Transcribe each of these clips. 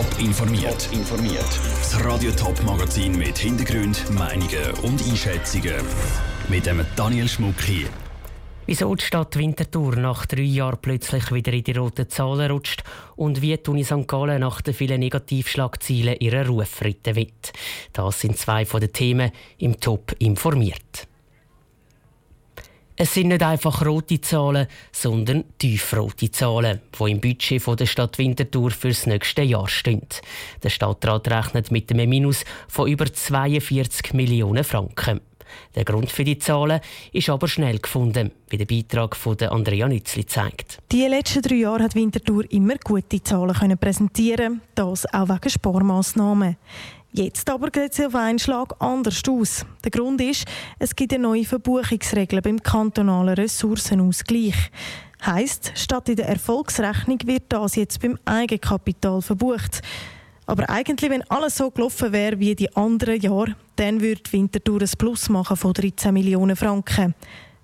Top informiert. informiert. Das Radio Top Magazin mit Hintergrund, Meinungen und Einschätzungen mit dem Daniel Schmuck hier. Wieso die Stadt Winterthur nach drei Jahren plötzlich wieder in die roten Zahlen rutscht und wie die Uni St. Gallen nach den vielen Negativschlagzielen ihren Ruf retten wird. Das sind zwei von den Themen im Top informiert. Es sind nicht einfach rote Zahlen, sondern tiefrote Zahlen, die im Budget der Stadt Winterthur für das nächste Jahr stehen. Der Stadtrat rechnet mit einem Minus von über 42 Millionen Franken. Der Grund für die Zahlen ist aber schnell gefunden, wie der Beitrag von Andrea Nützli zeigt. Die letzten drei Jahre hat Winterthur immer gute Zahlen präsentieren, das auch wegen Sparmaßnahmen. Jetzt aber geht es auf einen Schlag anders aus. Der Grund ist, es gibt eine neue Verbuchungsregel beim kantonalen Ressourcenausgleich. Heißt, statt in der Erfolgsrechnung wird das jetzt beim Eigenkapital verbucht. Aber eigentlich, wenn alles so gelaufen wäre wie die anderen Jahre, dann würde Winterthur ein Plus machen von 13 Millionen Franken.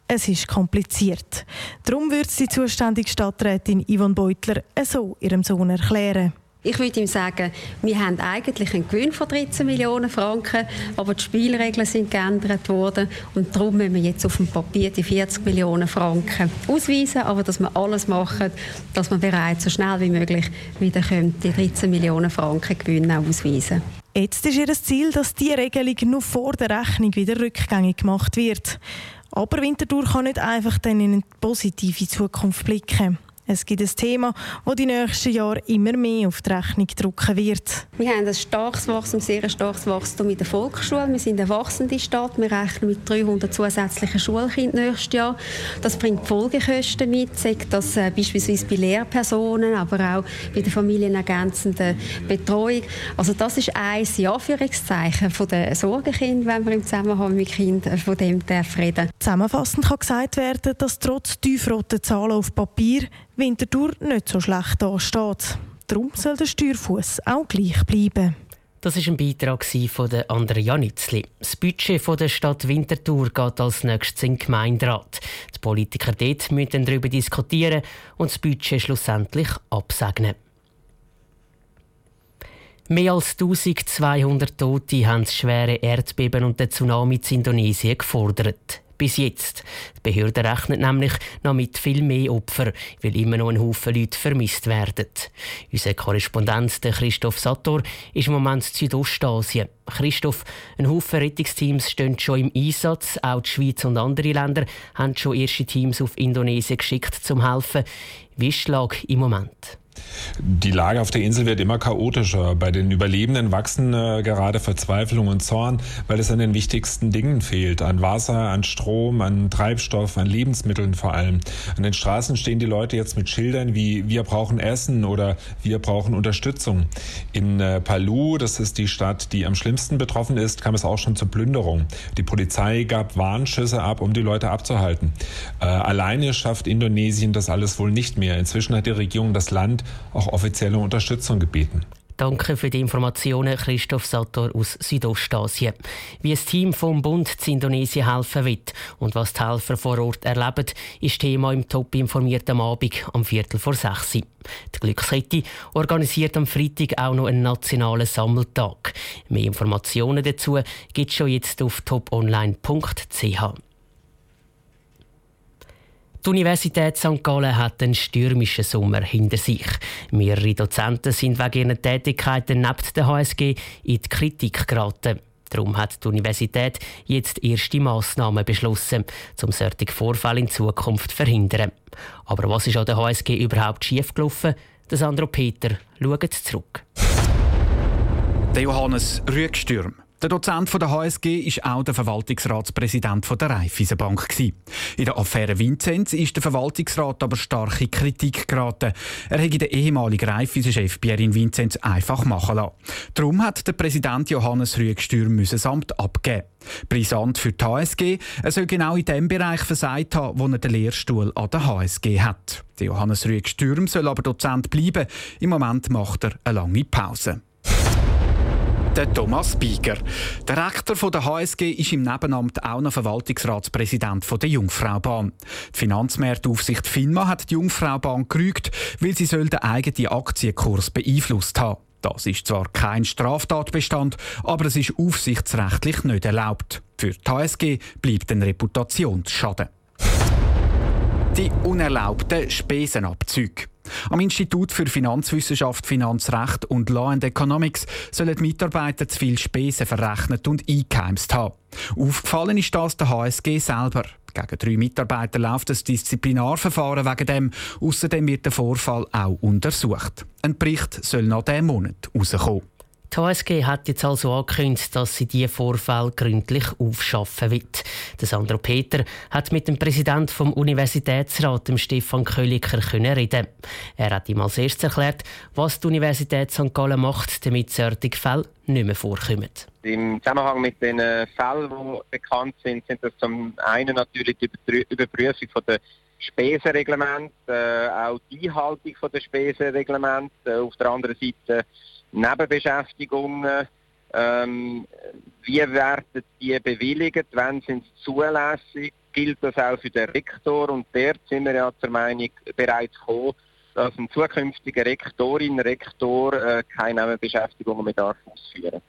Es ist kompliziert. Darum würde die zuständige Stadträtin Yvonne Beutler so ihrem Sohn erklären. Ich würde ihm sagen, wir haben eigentlich einen Gewinn von 13 Millionen Franken, aber die Spielregeln sind geändert worden und darum müssen wir jetzt auf dem Papier die 40 Millionen Franken ausweisen, aber dass wir alles machen, dass wir bereits so schnell wie möglich wieder die 13 Millionen Franken Gewinn ausweisen Jetzt ist ihr Ziel, dass diese Regelung nur vor der Rechnung wieder rückgängig gemacht wird. Aber Winterthur kann nicht einfach dann in eine positive Zukunft blicken. Es gibt ein Thema, das die nächsten Jahre immer mehr auf die Rechnung drücken wird. Wir haben ein starkes Wachstum, sehr starkes Wachstum in der Volksschule. Wir sind eine wachsende Stadt. Wir rechnen mit 300 zusätzlichen Schulkindern nächstes Jahr. Das bringt Folgekosten mit, sagt das äh, beispielsweise bei Lehrpersonen, aber auch bei der familienergänzenden Betreuung. Also das ist ein Anführungszeichen von der Sorgenkind, wenn wir im Zusammenhang mit Kindern von dem reden. Zusammenfassend kann gesagt werden, dass trotz tiefroten Zahlen auf Papier Winterthur nicht so schlecht dasteht. Darum soll der Steuerfuß auch gleich bleiben. Das ist ein Beitrag von Andrea Nützli. Das Budget der Stadt Winterthur geht als nächstes in den Gemeinderat. Die Politiker dort müssen darüber diskutieren und das Budget schlussendlich absegnen. Mehr als 1200 Tote haben das schwere Erdbeben und der Tsunami in Indonesien gefordert bis jetzt. Die Behörde rechnet nämlich noch mit viel mehr Opfern, weil immer noch ein Haufen Leute vermisst werden. Unser Korrespondent Christoph Sator ist im Moment in Südostasien. Christoph, ein Haufen Rettungsteams stehen schon im Einsatz. Auch die Schweiz und andere Länder haben schon erste Teams auf Indonesien geschickt, zum helfen. Wie Lage im Moment? Die Lage auf der Insel wird immer chaotischer. Bei den Überlebenden wachsen äh, gerade Verzweiflung und Zorn, weil es an den wichtigsten Dingen fehlt. An Wasser, an Strom, an Treibstoff, an Lebensmitteln vor allem. An den Straßen stehen die Leute jetzt mit Schildern wie wir brauchen Essen oder wir brauchen Unterstützung. In äh, Palu, das ist die Stadt, die am schlimmsten betroffen ist, kam es auch schon zur Plünderung. Die Polizei gab Warnschüsse ab, um die Leute abzuhalten. Äh, alleine schafft Indonesien das alles wohl nicht mehr. Inzwischen hat die Regierung das Land auch offizielle Unterstützung gebeten. Danke für die Informationen, Christoph Sator aus Südostasien. Wie ein Team vom Bund zu Indonesien helfen wird und was die Helfer vor Ort erleben, ist Thema im Top informierten Abend am Viertel vor sechs. Die Glückskette organisiert am Freitag auch noch einen nationalen Sammeltag. Mehr Informationen dazu gibt es schon jetzt auf toponline.ch. Die Universität St. Gallen hat einen stürmischen Sommer hinter sich. Mehrere Dozenten sind wegen ihren Tätigkeiten neben der HSG in die Kritik geraten. Darum hat die Universität jetzt erste Massnahmen beschlossen, um solche Vorfälle in Zukunft zu verhindern. Aber was ist an der HSG überhaupt schiefgelaufen? Der Sandro Peter schaut zurück. Der Johannes Rüegstürm. Der Dozent der HSG ist auch der Verwaltungsratspräsident der Raiffeisenbank. In der Affäre Vinzenz ist der Verwaltungsrat aber stark in Kritik geraten. Er hätte den ehemaligen Raiffeisen-Chef Pierin Vinzenz einfach machen lassen. Darum hat der Präsident Johannes Rüegstürm das Amt abgeben. Brisant für die HSG, er soll genau in dem Bereich versagt haben, wo er den Lehrstuhl an der HSG hat. Der Johannes Rüegstürm soll aber Dozent bleiben. Im Moment macht er eine lange Pause der Thomas Bieger. Der Rektor der HSG ist im Nebenamt auch noch Verwaltungsratspräsident der Jungfraubahn. Die Finanzmarktaufsicht FINMA hat die Jungfraubahn gerügt, weil sie den eigenen Aktienkurs beeinflusst haben. Das ist zwar kein Straftatbestand, aber es ist aufsichtsrechtlich nicht erlaubt. Für die HSG bleibt ein Reputationsschaden. Die unerlaubten Spesenabzüge. Am Institut für Finanzwissenschaft, Finanzrecht und Law and Economics sollen die Mitarbeiter zu viel Spesen verrechnet und eingeheimst haben. Aufgefallen ist das der HSG selber. Gegen drei Mitarbeiter läuft ein Disziplinarverfahren wegen dem. Außerdem wird der Vorfall auch untersucht. Ein Bericht soll nach diesem Monat rauskommen. Die HSG hat jetzt also angekündigt, dass sie diese Vorfall gründlich aufschaffen wird. Der Sandro Peter hat mit dem Präsidenten vom Universitätsrat, dem Stefan Kölliker, reden. Er hat ihm als erstes erklärt, was die Universität St. Gallen macht, damit solche Fälle nicht mehr vorkommen. Im Zusammenhang mit den Fällen, die bekannt sind, sind das zum einen natürlich die Überprüfung von der Spesenreglement, äh, auch die Einhaltung von der Spesenreglement, äh, auf der anderen Seite Nebenbeschäftigungen, ähm, wie werden die bewilligt, wenn sind sie zulässig, gilt das auch für den Rektor? Und dort sind wir ja zur Meinung bereits gekommen, dass ein zukünftiger Rektorin, Rektor äh, keine Nebenbeschäftigungen mehr darf ausführen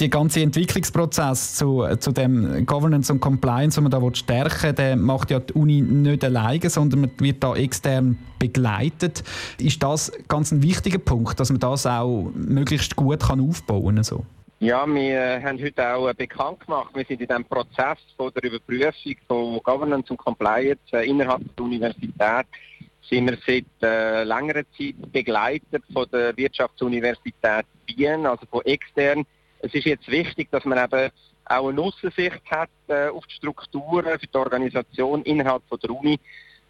der ganze Entwicklungsprozess zu, zu dem Governance und Compliance, den man da stärken will, der macht ja die Uni nicht alleine, sondern man wird da extern begleitet. Ist das ganz ein wichtiger Punkt, dass man das auch möglichst gut kann aufbauen kann? So? Ja, wir haben heute auch äh, bekannt gemacht, wir sind in dem Prozess von der Überprüfung von Governance und Compliance äh, innerhalb der Universität sind wir seit äh, längerer Zeit begleitet von der Wirtschaftsuniversität Wien, also von extern es ist jetzt wichtig, dass man eben auch eine Aussicht hat äh, auf die Strukturen, für die Organisation innerhalb von der Uni.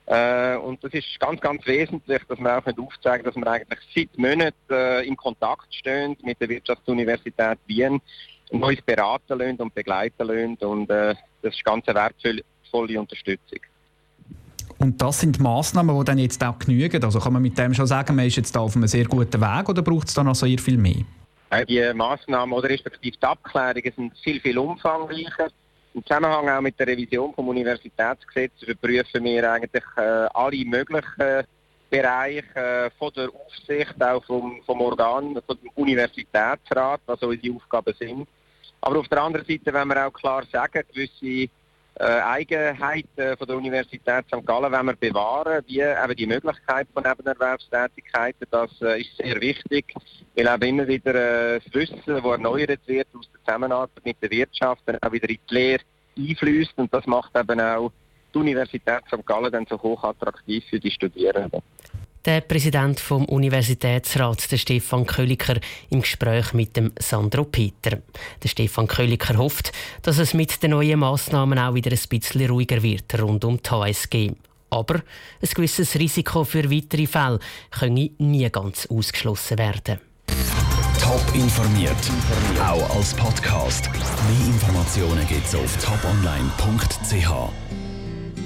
Äh, und das ist ganz, ganz wesentlich, dass man auch aufzeigt, dass wir eigentlich seit Monaten äh, in Kontakt stehen mit der Wirtschaftsuniversität Wien und uns beraten lassen und begleiten lassen. Und äh, das ist ganz eine wertvolle Unterstützung. Und das sind Massnahmen, die dann jetzt auch genügen. Also kann man mit dem schon sagen, man ist jetzt da auf einem sehr guten Weg oder braucht es da noch sehr viel mehr? Die Massnahmen oder respektive die Abklärungen sind viel, viel umfangreicher. Im Zusammenhang auch mit der Revision vom Universitätsgesetz überprüfen wir eigentlich äh, alle möglichen Bereiche äh, von der Aufsicht, auch vom, vom Organ, vom Universitätsrat, was unsere Aufgaben sind. Aber auf der anderen Seite wenn wir auch klar sagen, gewisse äh, Eigenheiten von der Universität St. Gallen wenn wir bewahren, wie eben die Möglichkeit von Nebenerwerbstätigkeiten, das äh, ist sehr wichtig, weil eben immer wieder äh, das Wissen, das erneuert wird aus der Zusammenarbeit mit der Wirtschaft, dann auch wieder in die Lehre einfließt und das macht eben auch die Universität St. Gallen dann so hoch attraktiv für die Studierenden. Der Präsident vom Universitätsrat, der Stefan Kölliker, im Gespräch mit dem Sandro Peter. Der Stefan Kölliker hofft, dass es mit den neuen Massnahmen auch wieder ein bisschen ruhiger wird rund um die HSG. Aber ein gewisses Risiko für weitere Fälle könne nie ganz ausgeschlossen werden. Top informiert, auch als Podcast. Mehr Informationen gibt es auf toponline.ch.